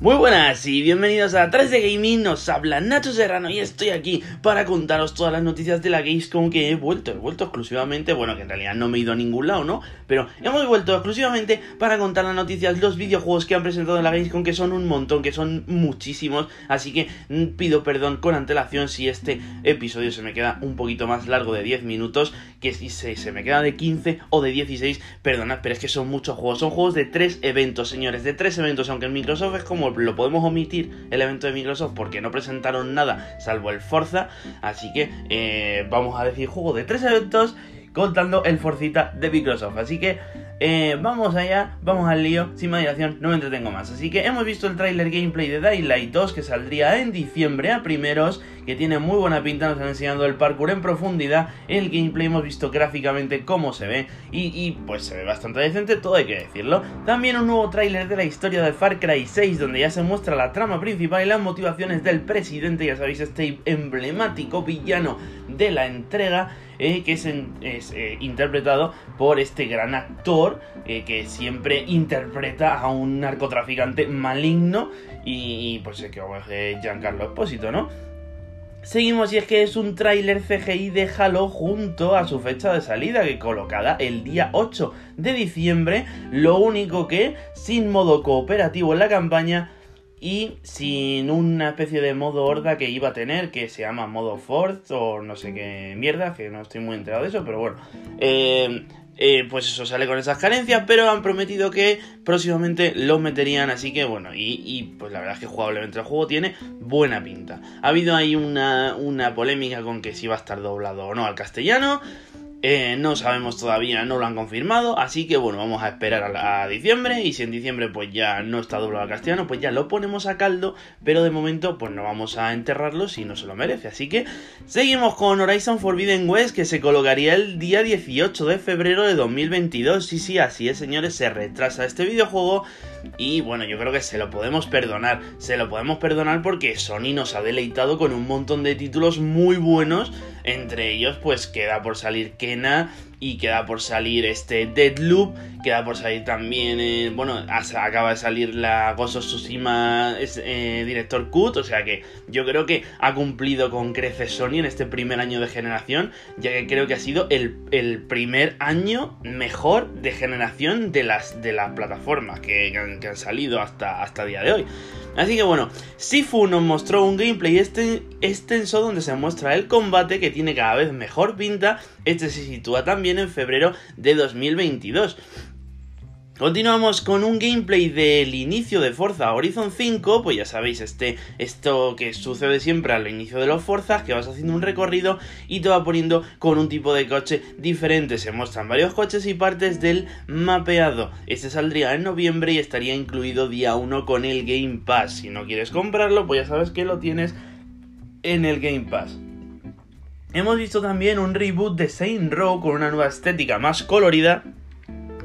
Muy buenas y bienvenidos a 3 de Gaming, nos habla Nacho Serrano y estoy aquí para contaros todas las noticias de la Gamescom que he vuelto, he vuelto exclusivamente, bueno que en realidad no me he ido a ningún lado, ¿no? Pero hemos vuelto exclusivamente para contar las noticias, los videojuegos que han presentado en la Gamescom que son un montón, que son muchísimos, así que mm, pido perdón con antelación si este episodio se me queda un poquito más largo de 10 minutos, que si se, me queda de 15 o de 16, perdonad, pero es que son muchos juegos, son juegos de 3 eventos, señores, de 3 eventos, aunque en Microsoft es como lo podemos omitir el evento de Microsoft porque no presentaron nada salvo el Forza. Así que eh, vamos a decir juego de tres eventos contando el Forcita de Microsoft. Así que eh, vamos allá, vamos al lío, sin más no me entretengo más. Así que hemos visto el trailer gameplay de Daylight 2 que saldría en diciembre a primeros, que tiene muy buena pinta, nos están enseñando el parkour en profundidad. El gameplay hemos visto gráficamente cómo se ve y, pues se ve bastante decente, todo hay que decirlo. También un nuevo trailer de la historia de Far Cry 6 donde ya se muestra la trama principal y las motivaciones del presidente, ya sabéis, este emblemático villano de la entrega. Eh, que es, eh, interpretado por este gran actor eh, que siempre interpreta a un narcotraficante maligno y, pues es que es Giancarlo Espósito, ¿no? Seguimos y es que es un tráiler CGI de Halo junto a su fecha de salida que colocada el día 8 de diciembre, lo único que sin modo cooperativo en la campaña y sin una especie de modo horda que iba a tener, que se llama modo Force o no sé qué mierda, que no estoy muy enterado de eso, pero bueno. Eh, eh, pues eso sale con esas carencias, pero han prometido que próximamente lo meterían, así que bueno, y, pues la verdad es que jugablemente el juego tiene buena pinta. Ha habido ahí una, una polémica con que si va a estar doblado o no al castellano, eh, no sabemos todavía, no lo han confirmado, así que bueno, vamos a esperar a, diciembre y si en diciembre pues ya no está doblado al castellano, pues ya lo ponemos a caldo, pero de momento pues no vamos a enterrarlo si no se lo merece. Así que seguimos con Horizon Forbidden West que se colocaría el día 18 de febrero de 2022. Sí, sí, así es señores, se retrasa este videojuego y bueno, yo creo que se lo podemos perdonar, se lo podemos perdonar porque Sony nos ha deleitado con un montón de títulos muy buenos, entre ellos pues queda por salir que y queda por salir este Deadloop, queda por salir también, eh, bueno, acaba de salir la Ghost of Tsushima eh, Director Cut, o sea que yo creo que ha cumplido con crece Sony en este primer año de generación, ya que creo que ha sido el, primer año mejor de generación de las, de las plataformas que, han, salido hasta, hasta el día de hoy. Así que bueno, Sifu nos mostró un gameplay extenso donde se muestra el combate que tiene cada vez mejor pinta. Este se sitúa también en febrero de 2022. Continuamos con un gameplay del inicio de Forza Horizon 5, pues ya sabéis, este, esto que sucede siempre al inicio de los Forzas, que vas haciendo un recorrido y te va poniendo con un tipo de coche diferente. Se muestran varios coches y partes del mapeado. Este saldría en noviembre y estaría incluido día 1 con el Game Pass. Si no quieres comprarlo, pues ya sabes que lo tienes en el Game Pass. Hemos visto también un reboot de Saint Row con una nueva estética más colorida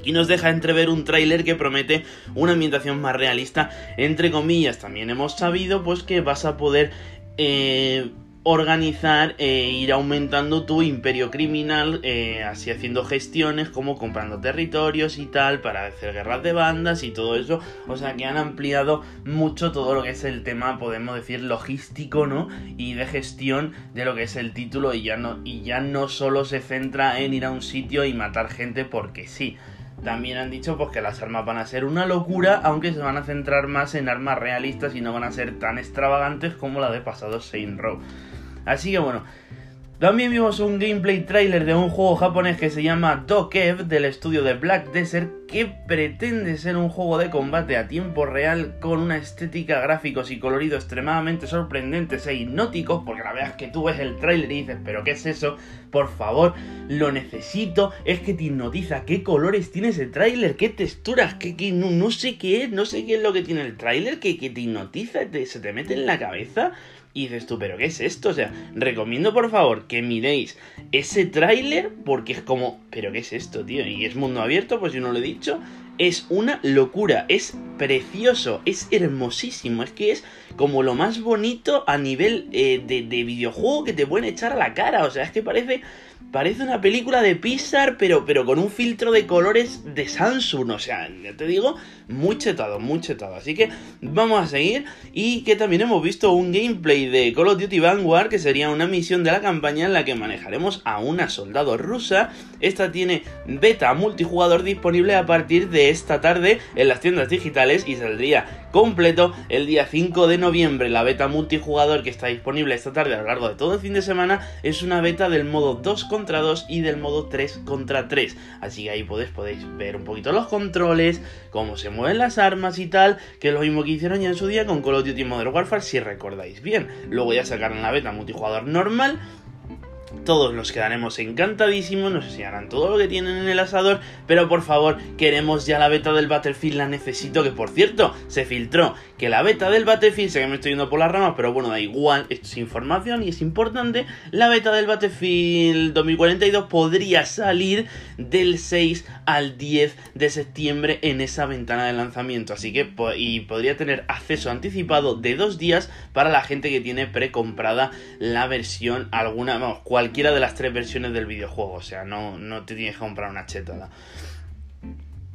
y nos deja entrever un tráiler que promete una ambientación más realista, entre comillas. También hemos sabido pues que vas a poder eh, organizar e ir aumentando tu imperio criminal, eh, así haciendo gestiones como comprando territorios y tal, para hacer guerras de bandas y todo eso. O sea que han ampliado mucho todo lo que es el tema, podemos decir, logístico, ¿no? Y de gestión de lo que es el título y ya no, y ya no solo se centra en ir a un sitio y matar gente porque sí. También han dicho pues, que las armas van a ser una locura, aunque se van a centrar más en armas realistas y no van a ser tan extravagantes como la de pasado Saint Row. Así que bueno, también vimos un gameplay trailer de un juego japonés que se llama Dokev del estudio de Black Desert que pretende ser un juego de combate a tiempo real con una estética, gráficos y colorido extremadamente sorprendentes e hipnóticos porque la verdad es que tú ves el trailer y dices pero ¿qué es eso? Por favor, lo necesito, es que te hipnotiza. Qué colores tiene ese trailer, qué texturas, qué, no, sé qué es, no sé qué es lo que tiene el trailer que, te hipnotiza, se te mete en la cabeza y dices tú, pero ¿qué es esto? O sea, recomiendo por favor que miréis ese tráiler porque es como, pero ¿qué es esto, tío? Y es mundo abierto, pues yo no lo he dicho. Es una locura, es precioso, es hermosísimo, es que es como lo más bonito a nivel eh, de, de videojuego que te pueden echar a la cara, o sea, es que parece parece una película de Pixar, pero, pero con un filtro de colores de Samsung. O sea, ya te digo, muy chetado, muy chetado. Así que vamos a seguir. Y que también hemos visto un gameplay de Call of Duty Vanguard, que sería una misión de la campaña en la que manejaremos a una soldado rusa. Esta tiene beta multijugador disponible a partir de esta tarde en las tiendas digitales y saldría completo el día 5 de noviembre. La beta multijugador que está disponible esta tarde a lo largo de todo el fin de semana es una beta del modo 2 contra 2 y del modo 3 contra 3. Así que ahí podéis, podéis ver un poquito los controles, cómo se mueven las armas y tal, que es lo mismo que hicieron ya en su día con Call of Duty Modern Warfare si recordáis bien. Luego ya sacaron la beta multijugador normal todos nos quedaremos encantadísimos, nos enseñarán todo lo que tienen en el asador, pero por favor, queremos ya la beta del Battlefield, la necesito, que por cierto, se filtró que la beta del Battlefield, sé que me estoy yendo por las ramas, pero bueno, da igual, esto es información y es importante, la beta del Battlefield 2042 podría salir del 6 al 10 de septiembre en esa ventana de lanzamiento, así que y podría tener acceso anticipado de dos días para la gente que tiene precomprada la versión alguna, vamos, de las tres versiones del videojuego, o sea, no, no te tienes que comprar una chetada.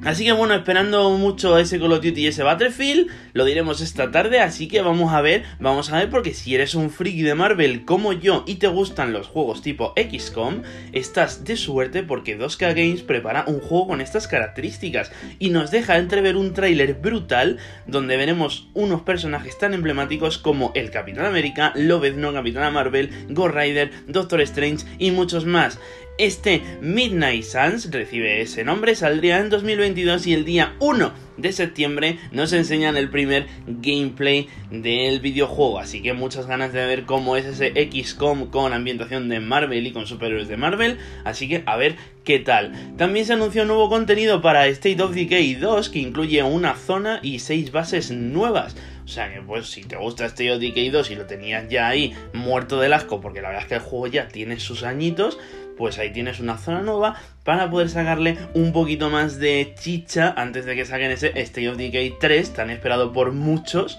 Así que bueno, esperando mucho ese Call of Duty y ese Battlefield, lo diremos esta tarde, así que vamos a ver, vamos a ver porque si eres un friki de Marvel como yo y te gustan los juegos tipo XCOM, estás de suerte porque 2K Games prepara un juego con estas características y nos deja entrever un tráiler brutal donde veremos unos personajes tan emblemáticos como el Capitán América, Lobezno, Capitana Marvel, Ghost Rider, Doctor Strange y muchos más. Este Midnight Suns recibe ese nombre, saldría en 2022 y el día 1 de septiembre nos enseñan el primer gameplay del videojuego. Así que muchas ganas de ver cómo es ese XCOM con ambientación de Marvel y con superhéroes de Marvel. Así que a ver qué tal. También se anunció nuevo contenido para State of Decay 2 que incluye una zona y 6 bases nuevas. O sea que pues si te gusta State of Decay 2 y lo tenías ya ahí muerto del asco porque la verdad es que el juego ya tiene sus añitos pues ahí tienes una zona nueva para poder sacarle un poquito más de chicha antes de que saquen ese State of Decay 3 tan esperado por muchos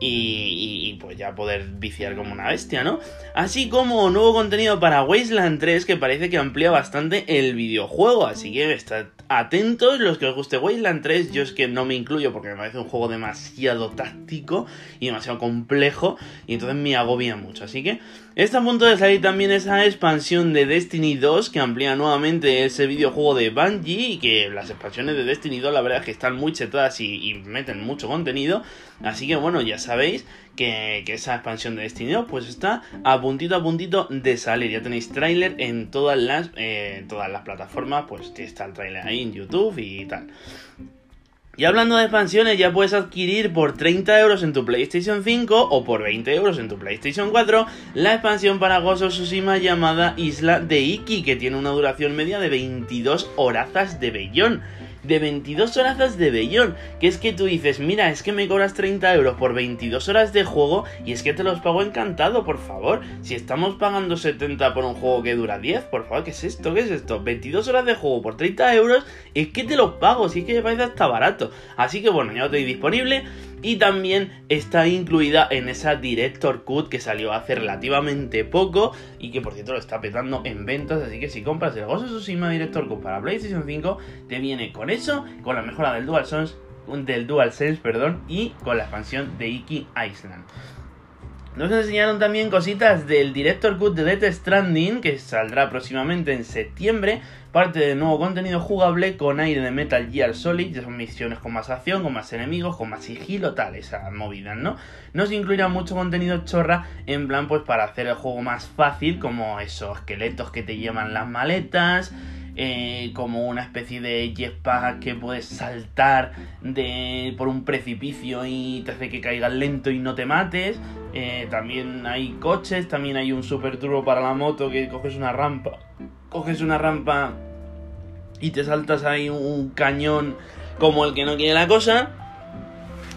y, pues ya poder viciar como una bestia, ¿no? Así como nuevo contenido para Wasteland 3 que parece que amplía bastante el videojuego, así que estad atentos los que os guste Wasteland 3, yo es que no me incluyo porque me parece un juego demasiado táctico y demasiado complejo y entonces me agobia mucho, así que está a punto de salir también esa expansión de Destiny 2 que amplía nuevamente ese videojuego de Bungie y que las expansiones de Destiny 2 la verdad es que están muy chetadas y, meten mucho contenido. Así que bueno, ya sabéis que, esa expansión de Destiny 2 pues está a puntito a puntito de salir. Ya tenéis tráiler en todas las, eh, todas las plataformas, pues está el tráiler ahí en YouTube y tal. Y hablando de expansiones, ya puedes adquirir por 30 euros en tu PlayStation 5 o por 20 euros en tu PlayStation 4 la expansión para Ghost of Tsushima llamada Isla de Iki, que tiene una duración media de 22 horazas de bellón de 22 horas de bellón. Que es que tú dices, mira, es que me cobras 30 euros por 22 horas de juego y es que te los pago encantado, por favor. Si estamos pagando 70 por un juego que dura 10, por favor, ¿qué es esto? ¿Qué es esto? 22 horas de juego por 30 euros, es que te los pago, si es que me parece hasta barato. Así que bueno, ya lo tenéis disponible y también está incluida en esa Director Cut que salió hace relativamente poco y que por cierto lo está petando en ventas, así que si compras el Ghost of Tsushima Director Cut para PlayStation 5 te viene con eso, con la mejora del DualSense, del DualSense, perdón, y con la expansión de Iki Island. Nos enseñaron también cositas del Director Cut de Death Stranding, que saldrá próximamente en septiembre. Parte de nuevo contenido jugable con aire de Metal Gear Solid, ya son misiones con más acción, con más enemigos, con más sigilo, tal, esas movidas, ¿no? Nos incluirá mucho contenido chorra, en plan, pues para hacer el juego más fácil, como esos esqueletos que te llevan las maletas, eh, como una especie de jetpack que puedes saltar de, por un precipicio y te hace que caigas lento y no te mates. Eh, también hay coches, también hay un super turbo para la moto que coges una rampa, coges una rampa y te saltas ahí un cañón como el que no quiere la cosa.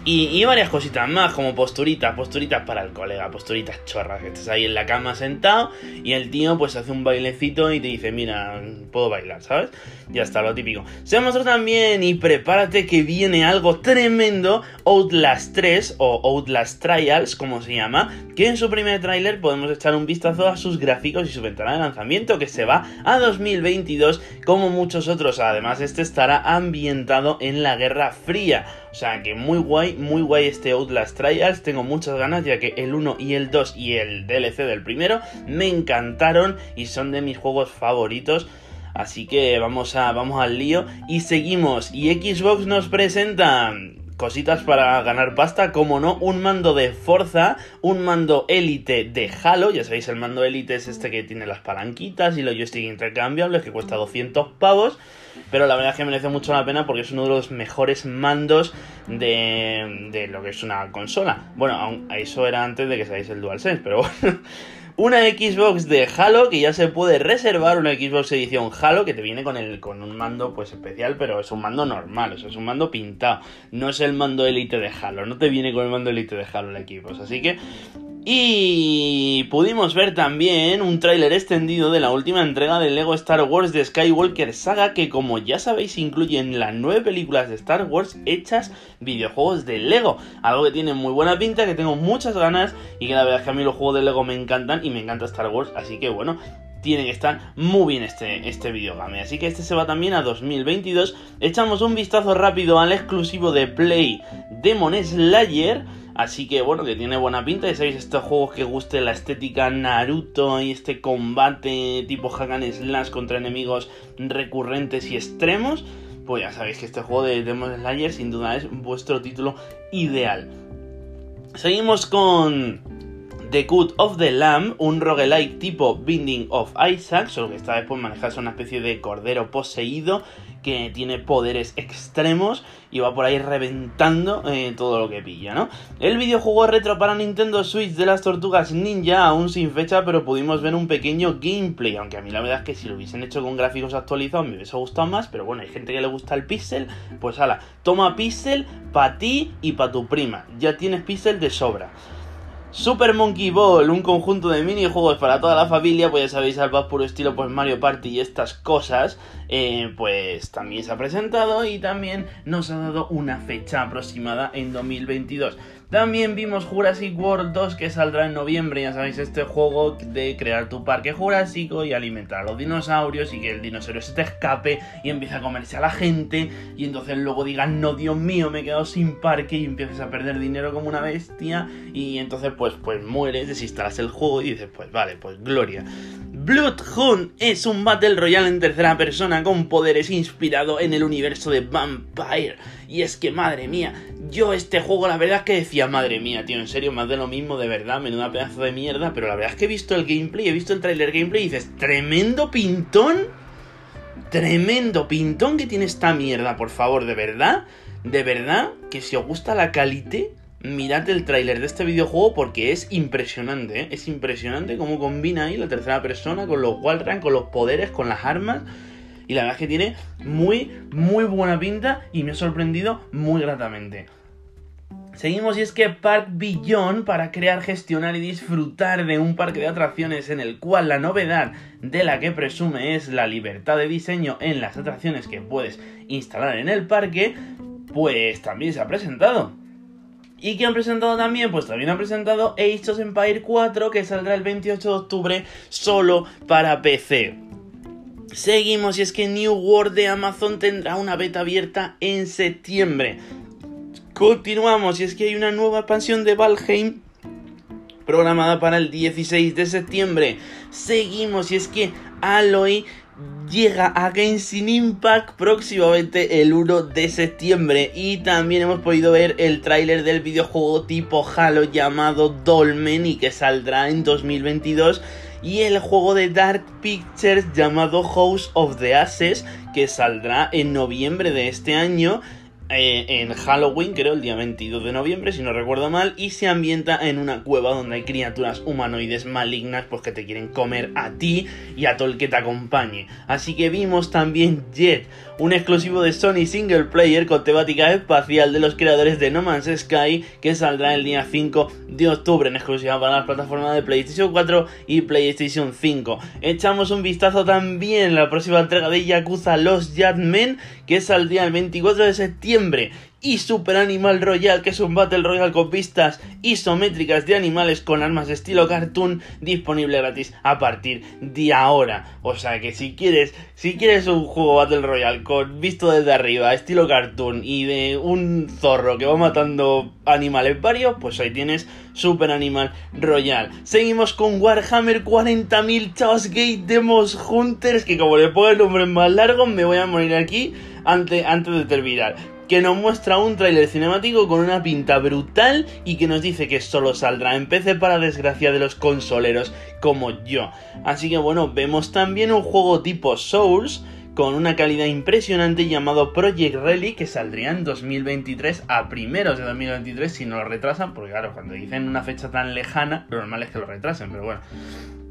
Y, varias cositas más, como posturitas, posturitas para el colega, posturitas chorras, que estás ahí en la cama sentado y el tío pues hace un bailecito y te dice, mira, puedo bailar, ¿sabes? Ya está, lo típico. Se mostró también y prepárate que viene algo tremendo, Outlast 3 o Outlast Trials, como se llama, que en su primer tráiler podemos echar un vistazo a sus gráficos y su ventana de lanzamiento que se va a 2022 como muchos otros. Además, este estará ambientado en la Guerra Fría. O sea que muy guay, muy guay este Outlast Trials. Tengo muchas ganas ya que el 1 y el 2 y el DLC del primero me encantaron y son de mis juegos favoritos. Así que vamos a vamos al lío y seguimos. Y Xbox nos presenta cositas para ganar pasta, como no, un mando de Forza, un mando Elite de Halo, ya sabéis, el mando Elite es este que tiene las palanquitas y los joystick intercambiables, que cuesta 200 pavos, pero la verdad es que merece mucho la pena porque es uno de los mejores mandos de, de lo que es una consola. Bueno, eso era antes de que saliese el DualSense, pero bueno una Xbox de Halo que ya se puede reservar, una Xbox edición Halo que te viene con el con un mando pues especial, pero es un mando normal, o sea, es un mando pintado, no es el mando Elite de Halo, no te viene con el mando Elite de Halo la Xbox, así que y pudimos ver también un tráiler extendido de la última entrega de Lego Star Wars de Skywalker Saga que como ya sabéis incluyen las nueve películas de Star Wars hechas videojuegos de Lego. Algo que tiene muy buena pinta, que tengo muchas ganas y que la verdad es que a mí los juegos de Lego me encantan y me encanta Star Wars, así que bueno, tiene que estar muy bien este, este videogame. Así que este se va también a 2022. Echamos un vistazo rápido al exclusivo de Play Demon Slayer Así que bueno, que tiene buena pinta. Ya sabéis, estos juegos que guste la estética Naruto y este combate tipo Hagan Slash contra enemigos recurrentes y extremos. Pues ya sabéis que este juego de Demon Slayer sin duda es vuestro título ideal. Seguimos con The Good of the Lamb, un roguelike tipo Binding of Isaac, solo que esta vez pues manejas una especie de cordero poseído que tiene poderes extremos y va por ahí reventando eh, todo lo que pilla, ¿no? El videojuego retro para Nintendo Switch de las tortugas ninja, aún sin fecha, pero pudimos ver un pequeño gameplay, aunque a mí la verdad es que si lo hubiesen hecho con gráficos actualizados me hubiese gustado más, pero bueno, hay gente que le gusta el pixel, pues ala, toma pixel para ti y para tu prima, ya tienes pixel de sobra. Super Monkey Ball, un conjunto de minijuegos para toda la familia, pues ya sabéis, al puro estilo pues Mario Party y estas cosas, eh, pues también se ha presentado y también nos ha dado una fecha aproximada en 2022. También vimos Jurassic World 2 que saldrá en noviembre, ya sabéis, este juego de crear tu parque jurásico y alimentar a los dinosaurios y que el dinosaurio se te escape y empiece a comerse a la gente y entonces luego digan, no, Dios mío, me he quedado sin parque y empieces a perder dinero como una bestia y entonces pues, pues mueres, desinstalas el juego y dices, pues vale, pues gloria. Bloodhound es un Battle Royale en tercera persona con poderes inspirado en el universo de Vampire. Y es que, madre mía, yo este juego la verdad es que decía, madre mía, tío, en serio, más de lo mismo, de verdad, menuda pedazo de mierda. Pero la verdad es que he visto el gameplay, he visto el trailer gameplay y dices, tremendo pintón. Tremendo pintón que tiene esta mierda, por favor, de verdad. De verdad, que si os gusta la calite mirad el tráiler de este videojuego porque es impresionante, ¿eh? es impresionante cómo combina ahí la tercera persona con los Wallrun, con los poderes, con las armas. Y la verdad es que tiene muy, muy buena pinta y me ha sorprendido muy gratamente. Seguimos y es que Park Beyond para crear, gestionar y disfrutar de un parque de atracciones en el cual la novedad de la que presume es la libertad de diseño en las atracciones que puedes instalar en el parque, pues también se ha presentado. ¿Y qué han presentado también? Pues también han presentado Age of Empire 4 que saldrá el 28 de octubre solo para PC. Seguimos y es que New World de Amazon tendrá una beta abierta en septiembre. Continuamos y es que hay una nueva expansión de Valheim programada para el 16 de septiembre. Seguimos y es que Aloy llega a Genshin Impact próximamente el 1 de septiembre. Y también hemos podido ver el tráiler del videojuego tipo Halo llamado Dolmen y que saldrá en 2022 y el juego de Dark Pictures llamado House of the Ashes que saldrá en noviembre de este año eh, en Halloween, creo, el día 22 de noviembre, si no recuerdo mal, y se ambienta en una cueva donde hay criaturas humanoides malignas, pues que te quieren comer a ti y a todo el que te acompañe. Así que vimos también Jet, un exclusivo de Sony Single Player con temática espacial de los creadores de No Man's Sky, que saldrá el día 5 de octubre en exclusiva para las plataformas de PlayStation 4 y PlayStation 5. Echamos un vistazo también a la próxima entrega de Yakuza Los Jadmen, que saldría el 24 de septiembre y Super Animal Royal, que es un Battle Royale con pistas isométricas de animales con armas de estilo cartoon, disponible gratis a partir de ahora. O sea que si quieres, si quieres un juego Battle Royale con visto desde arriba, estilo cartoon y de un zorro que va matando animales varios, pues ahí tienes Super Animal Royal. Seguimos con Warhammer 40.000 Chaos Gate Demos Hunters, que como le pongo el nombre más largo, me voy a morir aquí antes de terminar que nos muestra un tráiler cinemático con una pinta brutal y que nos dice que solo saldrá en PC para desgracia de los consoleros como yo. Así que bueno, vemos también un juego tipo Souls con una calidad impresionante llamado Project Relic que saldría en 2023 a primeros de 2023 si no lo retrasan, porque claro, cuando dicen una fecha tan lejana, lo normal es que lo retrasen, pero bueno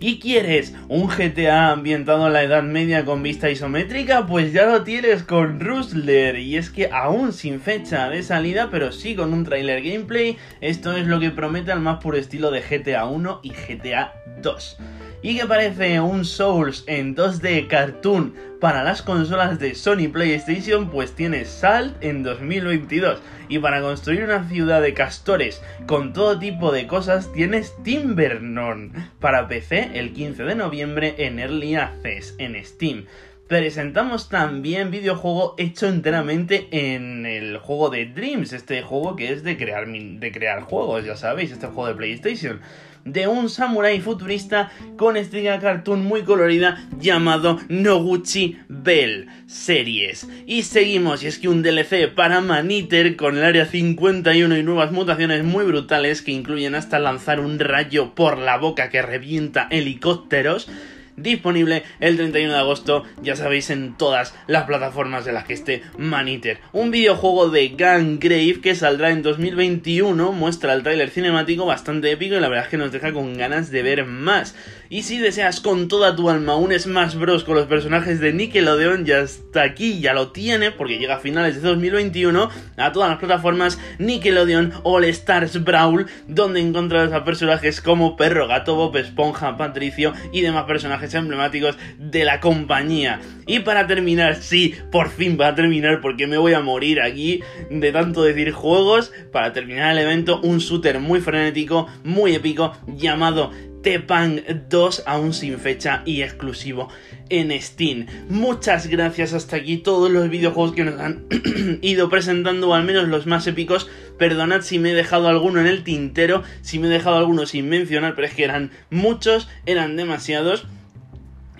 y quieres un GTA ambientado en la Edad Media con vista isométrica, pues ya lo tienes con Rustler. Y es que aún sin fecha de salida, pero sí con un trailer gameplay, esto es lo que promete al más puro estilo de GTA 1 y GTA 2 y que parece un Souls en 2D cartoon para las consolas de Sony PlayStation, pues tiene Salt en 2022. Y para construir una ciudad de castores con todo tipo de cosas, tienes Timbernon para PC el 15 de noviembre en Early Access en Steam presentamos también videojuego hecho enteramente en el juego de Dreams, este juego que es de crear, de crear juegos, ya sabéis, este juego de PlayStation de un samurái futurista con estrella cartoon muy colorida llamado Noguchi Bell Series. Y seguimos, y es que un DLC para Maniter con el área 51 y nuevas mutaciones muy brutales que incluyen hasta lanzar un rayo por la boca que revienta helicópteros disponible el 31 de agosto, ya sabéis, en todas las plataformas de las que esté Maniter. Un videojuego de Grave que saldrá en 2021, muestra el tráiler cinemático bastante épico y la verdad es que nos deja con ganas de ver más. Y si deseas con toda tu alma un Smash Bros con los personajes de Nickelodeon, ya está aquí, ya lo tiene, porque llega a finales de 2021 a todas las plataformas Nickelodeon All Stars Brawl, donde encontrarás a personajes como Perro, Gato, Bob Esponja, Patricio y demás personajes emblemáticos de la compañía. Y para terminar, sí, por fin va a terminar porque me voy a morir aquí de tanto decir juegos. Para terminar el evento, un shooter muy frenético, muy épico, llamado Tepang 2 aún sin fecha y exclusivo en Steam. Muchas gracias hasta aquí todos los videojuegos que nos han ido presentando, o al menos los más épicos. Perdonad si me he dejado alguno en el tintero, si me he dejado alguno sin mencionar, pero es que eran muchos, eran demasiados.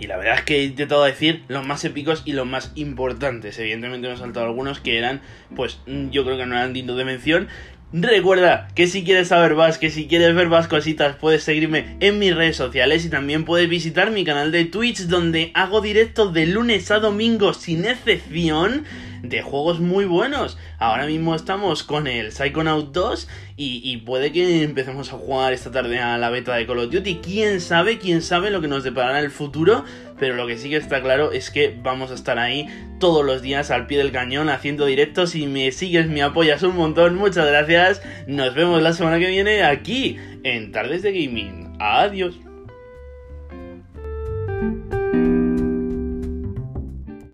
Y la verdad es que he intentado decir los más épicos y los más importantes. Evidentemente me han saltado algunos que eran, pues yo creo que no eran dignos de mención. Recuerda que si quieres saber más, que si quieres ver más cositas, puedes seguirme en mis redes sociales y también puedes visitar mi canal de Twitch donde hago directos de lunes a domingo sin excepción de juegos muy buenos. Ahora mismo estamos con el Psychonaut 2 y, y, puede que empecemos a jugar esta tarde a la beta de Call of Duty. Quién sabe, quién sabe lo que nos deparará el futuro, pero lo que sí que está claro es que vamos a estar ahí todos los días al pie del cañón haciendo directos. Si me sigues, me apoyas un montón. Muchas gracias. Nos vemos la semana que viene aquí en Tardes de Gaming. Adiós.